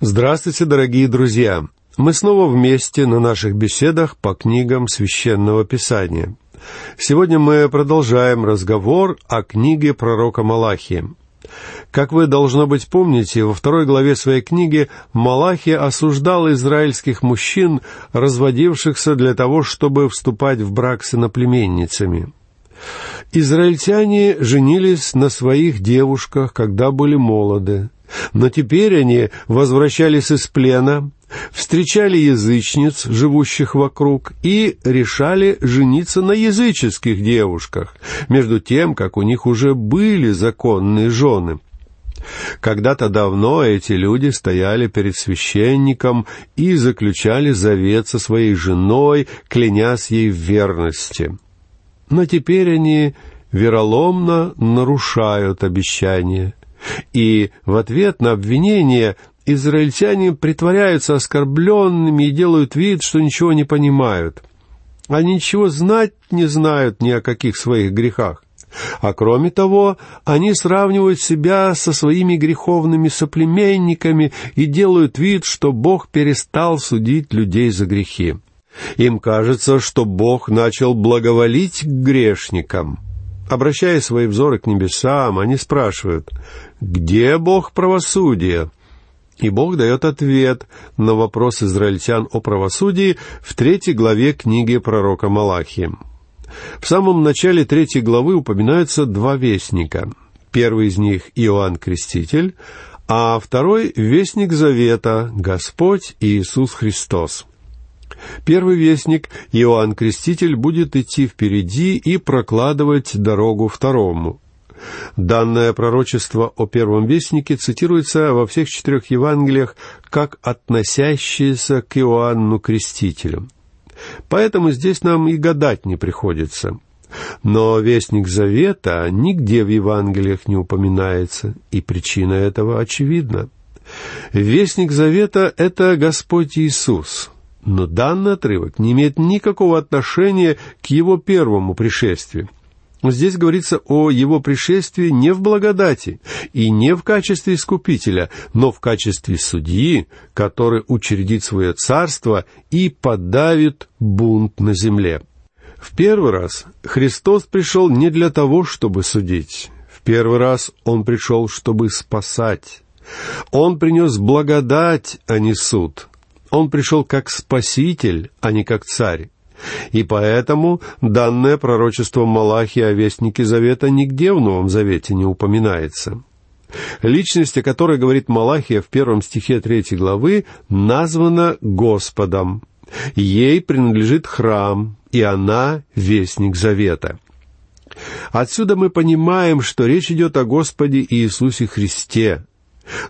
Здравствуйте, дорогие друзья! Мы снова вместе на наших беседах по книгам Священного Писания. Сегодня мы продолжаем разговор о книге пророка Малахии. Как вы, должно быть, помните, во второй главе своей книги Малахи осуждал израильских мужчин, разводившихся для того, чтобы вступать в брак с иноплеменницами. Израильтяне женились на своих девушках, когда были молоды. Но теперь они возвращались из плена, встречали язычниц, живущих вокруг, и решали жениться на языческих девушках, между тем, как у них уже были законные жены. Когда-то давно эти люди стояли перед священником и заключали завет со своей женой, клянясь ей в верности. Но теперь они вероломно нарушают обещание. И в ответ на обвинение израильтяне притворяются оскорбленными и делают вид, что ничего не понимают. Они ничего знать не знают ни о каких своих грехах. А кроме того, они сравнивают себя со своими греховными соплеменниками и делают вид, что Бог перестал судить людей за грехи. Им кажется, что Бог начал благоволить к грешникам. Обращая свои взоры к небесам, они спрашивают, «Где Бог правосудия?» И Бог дает ответ на вопрос израильтян о правосудии в третьей главе книги пророка Малахи. В самом начале третьей главы упоминаются два вестника. Первый из них — Иоанн Креститель, а второй — Вестник Завета, Господь Иисус Христос. Первый вестник, Иоанн Креститель, будет идти впереди и прокладывать дорогу второму. Данное пророчество о первом вестнике цитируется во всех четырех Евангелиях как относящееся к Иоанну Крестителю. Поэтому здесь нам и гадать не приходится. Но Вестник Завета нигде в Евангелиях не упоминается, и причина этого очевидна. Вестник Завета — это Господь Иисус, но данный отрывок не имеет никакого отношения к его первому пришествию. Здесь говорится о его пришествии не в благодати и не в качестве искупителя, но в качестве судьи, который учредит свое царство и подавит бунт на земле. В первый раз Христос пришел не для того, чтобы судить. В первый раз Он пришел, чтобы спасать. Он принес благодать, а не суд. Он пришел как спаситель, а не как царь. И поэтому данное пророчество Малахи о Вестнике Завета нигде в Новом Завете не упоминается. Личность, о которой говорит Малахия в первом стихе третьей главы, названа Господом. Ей принадлежит храм, и она — Вестник Завета. Отсюда мы понимаем, что речь идет о Господе Иисусе Христе,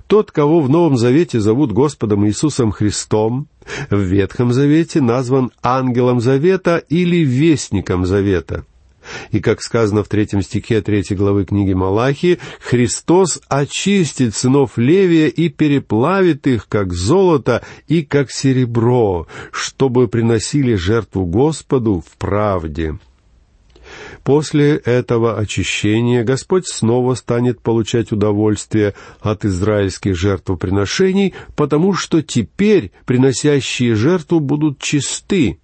тот, кого в Новом Завете зовут Господом Иисусом Христом, в Ветхом Завете назван ангелом Завета или вестником Завета. И, как сказано в третьем стихе третьей главы книги Малахии, Христос очистит сынов Левия и переплавит их, как золото и как серебро, чтобы приносили жертву Господу в правде. После этого очищения Господь снова станет получать удовольствие от израильских жертвоприношений, потому что теперь приносящие жертву будут чисты,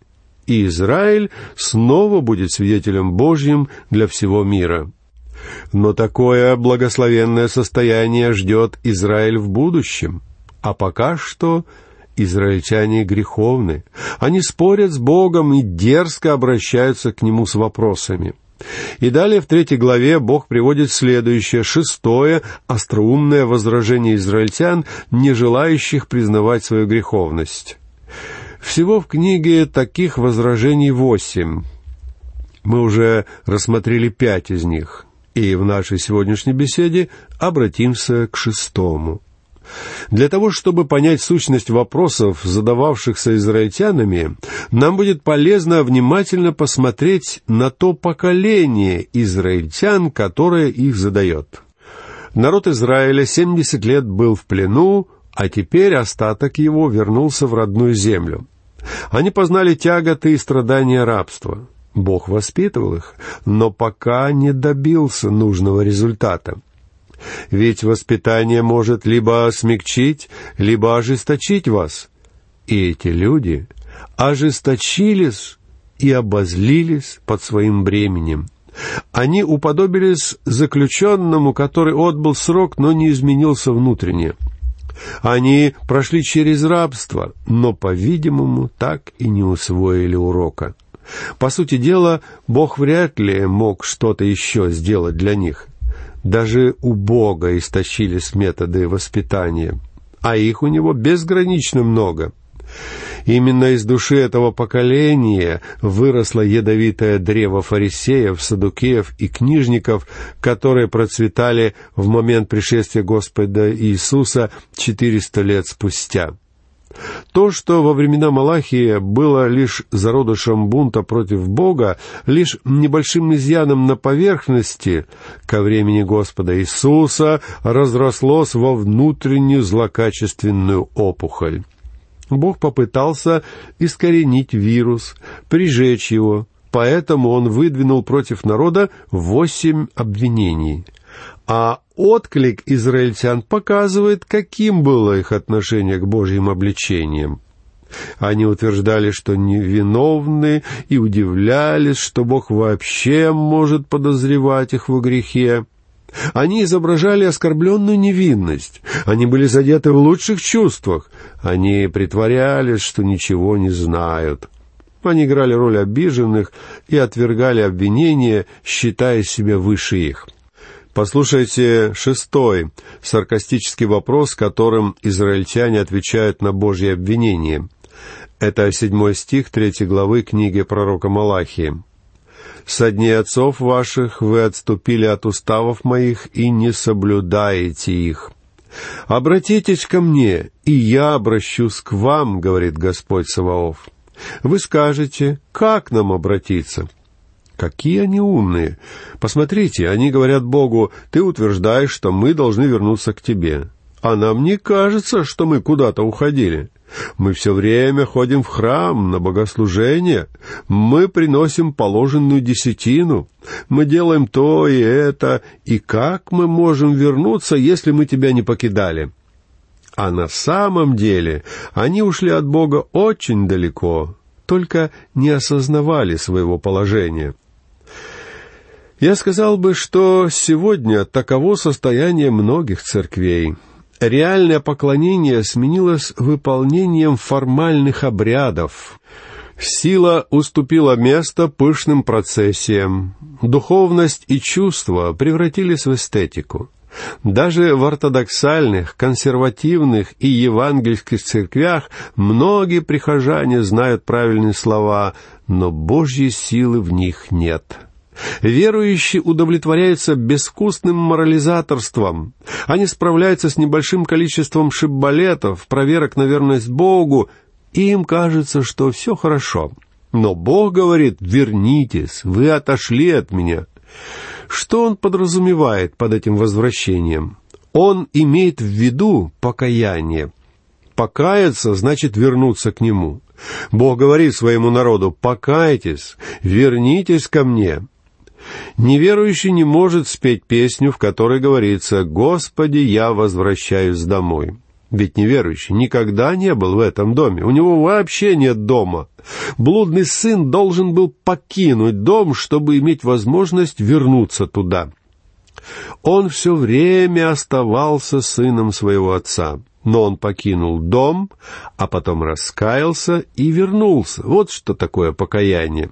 и Израиль снова будет свидетелем Божьим для всего мира. Но такое благословенное состояние ждет Израиль в будущем, а пока что израильтяне греховны. Они спорят с Богом и дерзко обращаются к Нему с вопросами – и далее в третьей главе Бог приводит следующее, шестое, остроумное возражение израильтян, не желающих признавать свою греховность. Всего в книге таких возражений восемь. Мы уже рассмотрели пять из них, и в нашей сегодняшней беседе обратимся к шестому. Для того, чтобы понять сущность вопросов, задававшихся израильтянами, нам будет полезно внимательно посмотреть на то поколение израильтян, которое их задает. Народ Израиля семьдесят лет был в плену, а теперь остаток его вернулся в родную землю. Они познали тяготы и страдания рабства. Бог воспитывал их, но пока не добился нужного результата — Ведь воспитание может либо смягчить, либо ожесточить вас. И эти люди ожесточились и обозлились под своим бременем. Они уподобились заключенному, который отбыл срок, но не изменился внутренне. Они прошли через рабство, но, по-видимому, так и не усвоили урока. По сути дела, Бог вряд ли мог что-то еще сделать для них. Даже у Бога истощились методы воспитания, а их у него безгранично много. Именно из души этого поколения выросло ядовитое древо фарисеев, садукеев и книжников, которые процветали в момент пришествия Господа Иисуса четыреста лет спустя. То, что во времена Малахия было лишь зародышем бунта против Бога, лишь небольшим изъяном на поверхности, ко времени Господа Иисуса разрослось во внутреннюю злокачественную опухоль. Бог попытался искоренить вирус, прижечь его, поэтому он выдвинул против народа восемь обвинений. А отклик израильтян показывает, каким было их отношение к Божьим обличениям. Они утверждали, что невиновны, и удивлялись, что Бог вообще может подозревать их во грехе. Они изображали оскорбленную невинность. Они были задеты в лучших чувствах. Они притворялись, что ничего не знают. Они играли роль обиженных и отвергали обвинения, считая себя выше их. Послушайте шестой саркастический вопрос, которым израильтяне отвечают на Божье обвинение. Это седьмой стих третьей главы книги пророка Малахии со дней отцов ваших вы отступили от уставов моих и не соблюдаете их. Обратитесь ко мне, и я обращусь к вам, говорит Господь Саваоф. Вы скажете, как нам обратиться? Какие они умные! Посмотрите, они говорят Богу, ты утверждаешь, что мы должны вернуться к тебе. А нам не кажется, что мы куда-то уходили. Мы все время ходим в храм на богослужение. Мы приносим положенную десятину. Мы делаем то и это. И как мы можем вернуться, если мы тебя не покидали? А на самом деле они ушли от Бога очень далеко, только не осознавали своего положения. Я сказал бы, что сегодня таково состояние многих церквей — реальное поклонение сменилось выполнением формальных обрядов. Сила уступила место пышным процессиям. Духовность и чувства превратились в эстетику. Даже в ортодоксальных, консервативных и евангельских церквях многие прихожане знают правильные слова, но Божьей силы в них нет. Верующие удовлетворяются безвкусным морализаторством. Они справляются с небольшим количеством шиббалетов, проверок на верность Богу, и им кажется, что все хорошо. Но Бог говорит, вернитесь, вы отошли от меня. Что он подразумевает под этим возвращением? Он имеет в виду покаяние. Покаяться значит вернуться к Нему. Бог говорит своему народу, покайтесь, вернитесь ко мне. Неверующий не может спеть песню, в которой говорится «Господи, я возвращаюсь домой». Ведь неверующий никогда не был в этом доме, у него вообще нет дома. Блудный сын должен был покинуть дом, чтобы иметь возможность вернуться туда. Он все время оставался сыном своего отца, но он покинул дом, а потом раскаялся и вернулся. Вот что такое покаяние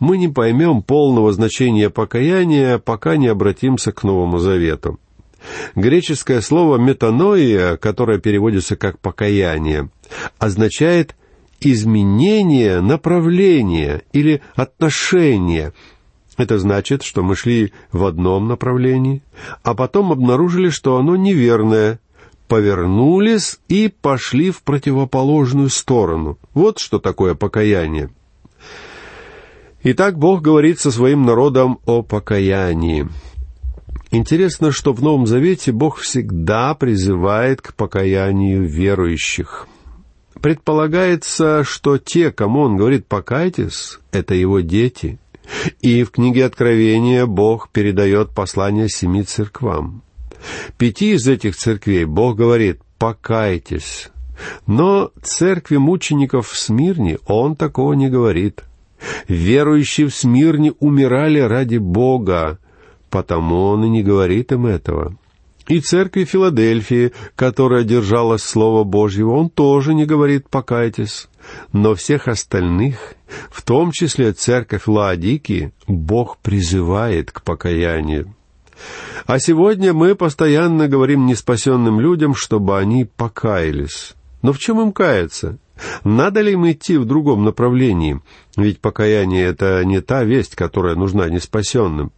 мы не поймем полного значения покаяния, пока не обратимся к Новому Завету. Греческое слово «метаноия», которое переводится как «покаяние», означает изменение направления или отношения. Это значит, что мы шли в одном направлении, а потом обнаружили, что оно неверное, повернулись и пошли в противоположную сторону. Вот что такое покаяние. Итак, Бог говорит со своим народом о покаянии. Интересно, что в Новом Завете Бог всегда призывает к покаянию верующих. Предполагается, что те, кому Он говорит «покайтесь», — это Его дети. И в книге Откровения Бог передает послание семи церквам. Пяти из этих церквей Бог говорит «покайтесь». Но церкви мучеников в Смирне Он такого не говорит. Верующие в Смирне умирали ради Бога, потому Он и не говорит им этого. И церкви Филадельфии, которая держалась Слова Божьего, он тоже не говорит «покайтесь». Но всех остальных, в том числе церковь Лаодики, Бог призывает к покаянию. А сегодня мы постоянно говорим неспасенным людям, чтобы они покаялись. Но в чем им каяться? Надо ли им идти в другом направлении? Ведь покаяние — это не та весть, которая нужна неспасенным.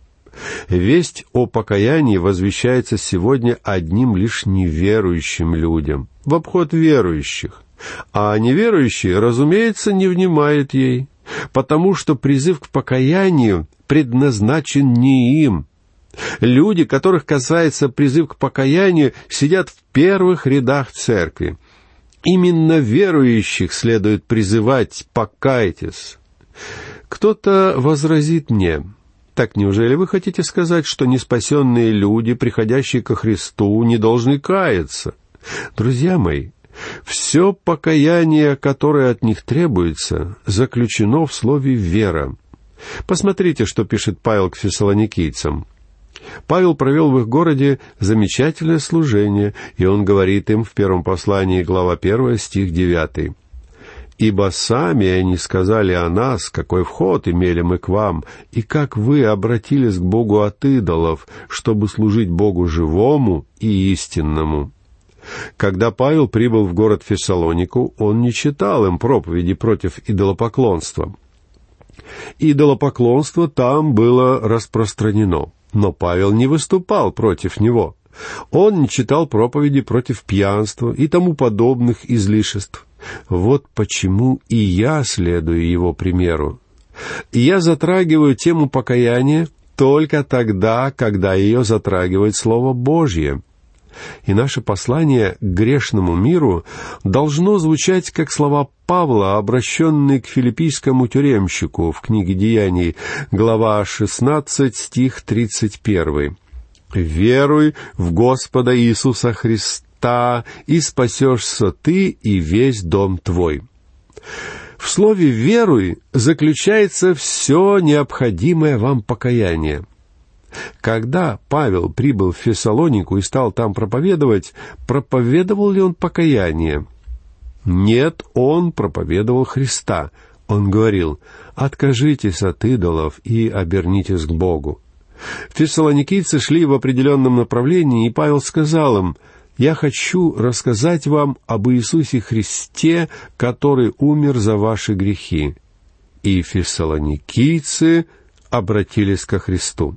Весть о покаянии возвещается сегодня одним лишь неверующим людям, в обход верующих. А неверующие, разумеется, не внимают ей, потому что призыв к покаянию предназначен не им. Люди, которых касается призыв к покаянию, сидят в первых рядах церкви. Именно верующих следует призывать «покайтесь». Кто-то возразит мне – так неужели вы хотите сказать, что неспасенные люди, приходящие ко Христу, не должны каяться? Друзья мои, все покаяние, которое от них требуется, заключено в слове «вера». Посмотрите, что пишет Павел к фессалоникийцам. Павел провел в их городе замечательное служение, и он говорит им в первом послании, глава 1, стих 9 ибо сами они сказали о нас, какой вход имели мы к вам, и как вы обратились к Богу от идолов, чтобы служить Богу живому и истинному». Когда Павел прибыл в город Фессалонику, он не читал им проповеди против идолопоклонства. Идолопоклонство там было распространено, но Павел не выступал против него. Он не читал проповеди против пьянства и тому подобных излишеств. Вот почему и я следую его примеру. Я затрагиваю тему покаяния только тогда, когда ее затрагивает Слово Божье. И наше послание к грешному миру должно звучать как слова Павла, обращенные к филиппийскому тюремщику в книге Деяний, глава 16, стих 31. «Веруй в Господа Иисуса Христа, и спасешься ты и весь дом твой». В слове «веруй» заключается все необходимое вам покаяние. Когда Павел прибыл в Фессалонику и стал там проповедовать, проповедовал ли он покаяние? Нет, он проповедовал Христа. Он говорил, «Откажитесь от идолов и обернитесь к Богу». Фессалоникийцы шли в определенном направлении, и Павел сказал им, я хочу рассказать вам об Иисусе Христе, который умер за ваши грехи. И фессалоникийцы обратились ко Христу.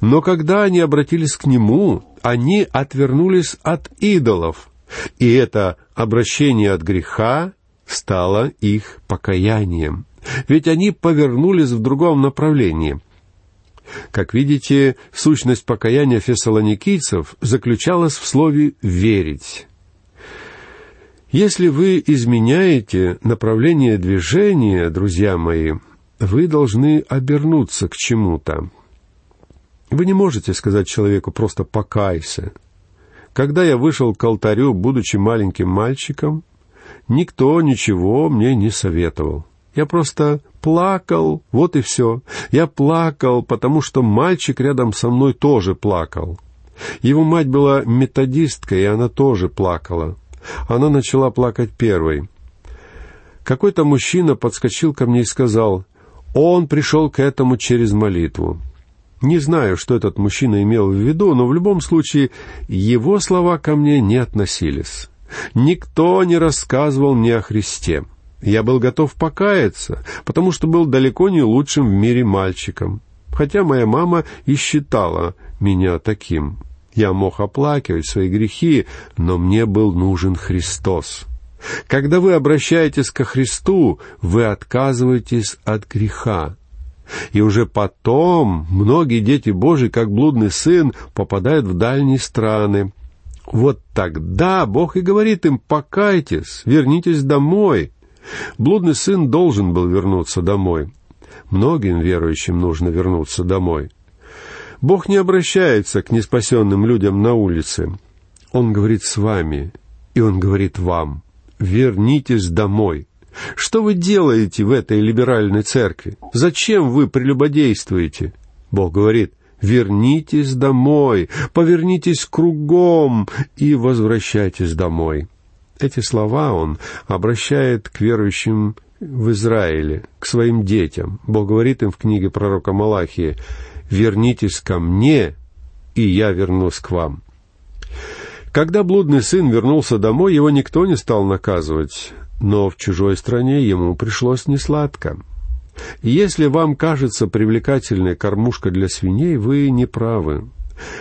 Но когда они обратились к Нему, они отвернулись от идолов, и это обращение от греха стало их покаянием. Ведь они повернулись в другом направлении — как видите, сущность покаяния фессалоникийцев заключалась в слове «верить». Если вы изменяете направление движения, друзья мои, вы должны обернуться к чему-то. Вы не можете сказать человеку просто «покайся». Когда я вышел к алтарю, будучи маленьким мальчиком, никто ничего мне не советовал. Я просто плакал, вот и все. Я плакал, потому что мальчик рядом со мной тоже плакал. Его мать была методисткой, и она тоже плакала. Она начала плакать первой. Какой-то мужчина подскочил ко мне и сказал, «Он пришел к этому через молитву». Не знаю, что этот мужчина имел в виду, но в любом случае его слова ко мне не относились. Никто не рассказывал мне о Христе. Я был готов покаяться, потому что был далеко не лучшим в мире мальчиком. Хотя моя мама и считала меня таким. Я мог оплакивать свои грехи, но мне был нужен Христос. Когда вы обращаетесь ко Христу, вы отказываетесь от греха. И уже потом многие дети Божьи, как блудный сын, попадают в дальние страны. Вот тогда Бог и говорит им, покайтесь, вернитесь домой. Блудный сын должен был вернуться домой. Многим верующим нужно вернуться домой. Бог не обращается к неспасенным людям на улице. Он говорит с вами, и Он говорит вам, вернитесь домой. Что вы делаете в этой либеральной церкви? Зачем вы прелюбодействуете? Бог говорит, вернитесь домой, повернитесь кругом и возвращайтесь домой. Эти слова он обращает к верующим в Израиле, к своим детям. Бог говорит им в книге пророка Малахии, «Вернитесь ко мне, и я вернусь к вам». Когда блудный сын вернулся домой, его никто не стал наказывать, но в чужой стране ему пришлось несладко. Если вам кажется привлекательной кормушка для свиней, вы не правы.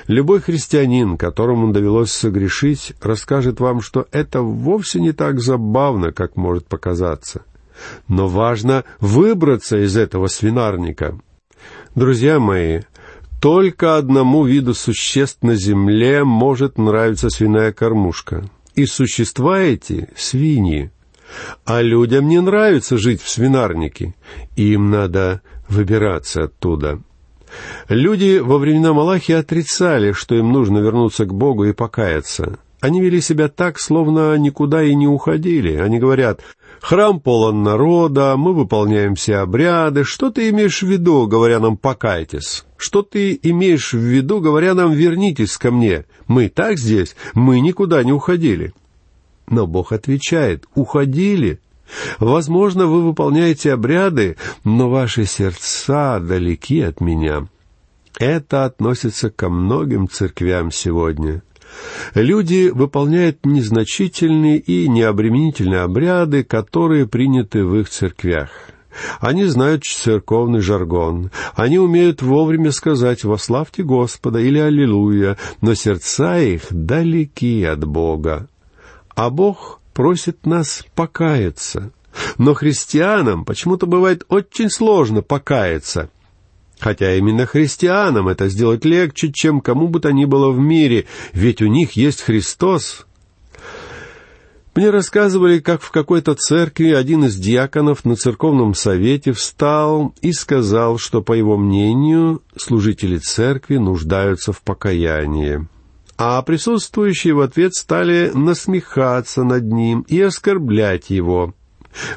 Любой христианин, которому довелось согрешить, расскажет вам, что это вовсе не так забавно, как может показаться. Но важно выбраться из этого свинарника. Друзья мои, только одному виду существ на земле может нравиться свиная кормушка. И существа эти — свиньи. А людям не нравится жить в свинарнике. Им надо выбираться оттуда. Люди во времена Малахи отрицали, что им нужно вернуться к Богу и покаяться. Они вели себя так, словно никуда и не уходили. Они говорят, Храм полон народа, мы выполняем все обряды. Что ты имеешь в виду, говоря нам «покайтесь»? Что ты имеешь в виду, говоря нам «вернитесь ко мне»? Мы так здесь, мы никуда не уходили. Но Бог отвечает «уходили». Возможно, вы выполняете обряды, но ваши сердца далеки от меня. Это относится ко многим церквям сегодня. Люди выполняют незначительные и необременительные обряды, которые приняты в их церквях. Они знают церковный жаргон. Они умеют вовремя сказать «Вославьте Господа» или «Аллилуйя», но сердца их далеки от Бога. А Бог просит нас покаяться. Но христианам почему-то бывает очень сложно покаяться – Хотя именно христианам это сделать легче, чем кому бы то ни было в мире, ведь у них есть Христос. Мне рассказывали, как в какой-то церкви один из диаконов на церковном совете встал и сказал, что, по его мнению, служители церкви нуждаются в покаянии. А присутствующие в ответ стали насмехаться над ним и оскорблять его.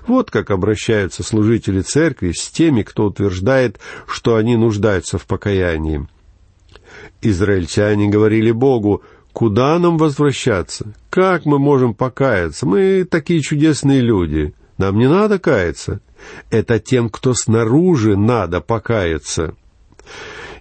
Вот как обращаются служители церкви с теми, кто утверждает, что они нуждаются в покаянии. Израильтяне говорили Богу, куда нам возвращаться? Как мы можем покаяться? Мы такие чудесные люди. Нам не надо каяться. Это тем, кто снаружи, надо покаяться.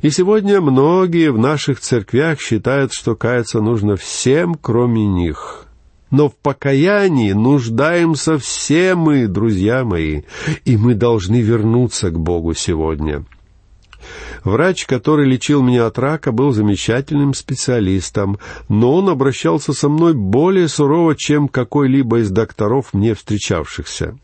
И сегодня многие в наших церквях считают, что каяться нужно всем, кроме них но в покаянии нуждаемся все мы, друзья мои, и мы должны вернуться к Богу сегодня. Врач, который лечил меня от рака, был замечательным специалистом, но он обращался со мной более сурово, чем какой-либо из докторов, мне встречавшихся.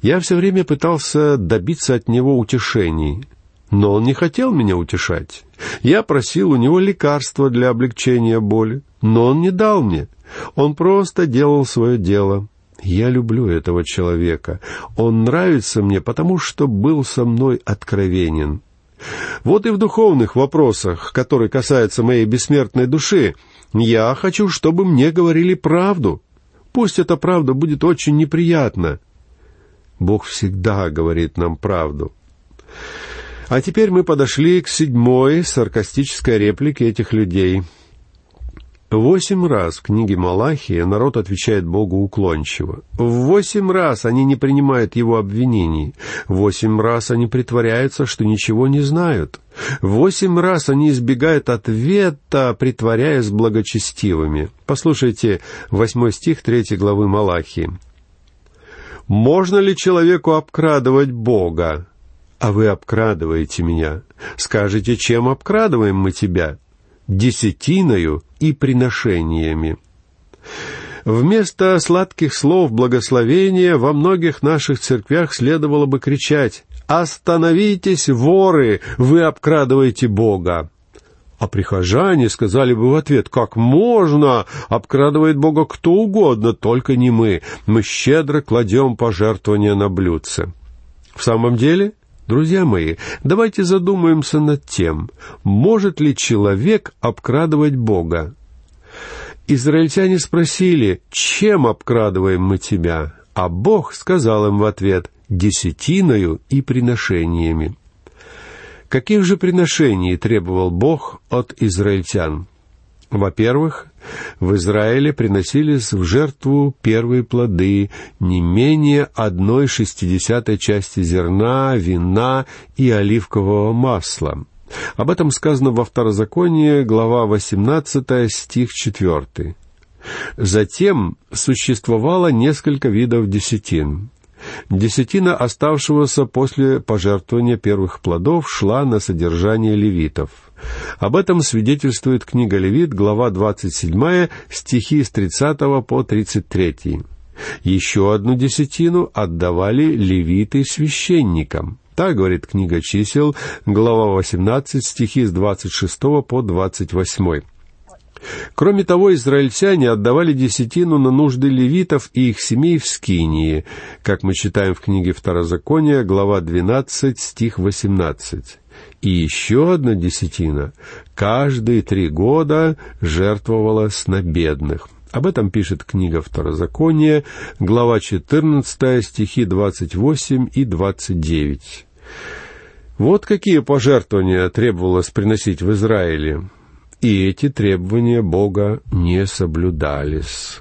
Я все время пытался добиться от него утешений, но он не хотел меня утешать. Я просил у него лекарства для облегчения боли, но он не дал мне. Он просто делал свое дело. Я люблю этого человека. Он нравится мне, потому что был со мной откровенен. Вот и в духовных вопросах, которые касаются моей бессмертной души, я хочу, чтобы мне говорили правду. Пусть эта правда будет очень неприятна. Бог всегда говорит нам правду. А теперь мы подошли к седьмой саркастической реплике этих людей — Восемь раз в книге Малахия народ отвечает Богу уклончиво. Восемь раз они не принимают его обвинений. Восемь раз они притворяются, что ничего не знают. Восемь раз они избегают ответа, притворяясь благочестивыми. Послушайте восьмой стих третьей главы Малахии. «Можно ли человеку обкрадывать Бога? А вы обкрадываете меня. Скажите, чем обкрадываем мы тебя? Десятиною и приношениями. Вместо сладких слов благословения во многих наших церквях следовало бы кричать «Остановитесь, воры! Вы обкрадываете Бога!» А прихожане сказали бы в ответ, как можно, обкрадывает Бога кто угодно, только не мы. Мы щедро кладем пожертвования на блюдце. В самом деле, Друзья мои, давайте задумаемся над тем, может ли человек обкрадывать Бога. Израильтяне спросили, чем обкрадываем мы тебя? А Бог сказал им в ответ, десятиною и приношениями. Каких же приношений требовал Бог от израильтян? Во-первых, в Израиле приносились в жертву первые плоды, не менее одной шестидесятой части зерна, вина и оливкового масла. Об этом сказано во Второзаконии, глава 18, стих 4. Затем существовало несколько видов десятин. Десятина оставшегося после пожертвования первых плодов шла на содержание левитов. Об этом свидетельствует книга Левит, глава 27, стихи с 30 по 33. Еще одну десятину отдавали левиты священникам. Так говорит книга чисел, глава 18, стихи с 26 по 28. Кроме того, израильтяне отдавали десятину на нужды левитов и их семей в Скинии, как мы читаем в книге Второзакония, глава 12, стих 18. И еще одна десятина каждые три года жертвовалась на бедных. Об этом пишет книга Второзакония, глава 14, стихи 28 и 29. Вот какие пожертвования требовалось приносить в Израиле и эти требования Бога не соблюдались.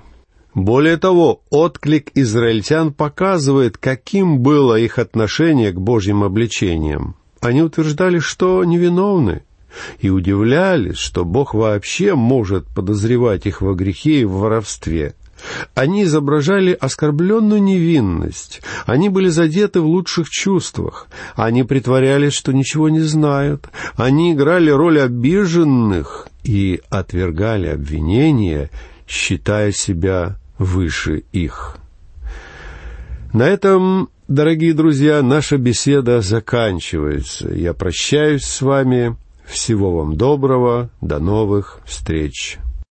Более того, отклик израильтян показывает, каким было их отношение к Божьим обличениям. Они утверждали, что невиновны, и удивлялись, что Бог вообще может подозревать их во грехе и в воровстве. Они изображали оскорбленную невинность, они были задеты в лучших чувствах, они притворялись, что ничего не знают, они играли роль обиженных и отвергали обвинения, считая себя выше их. На этом, дорогие друзья, наша беседа заканчивается. Я прощаюсь с вами. Всего вам доброго. До новых встреч.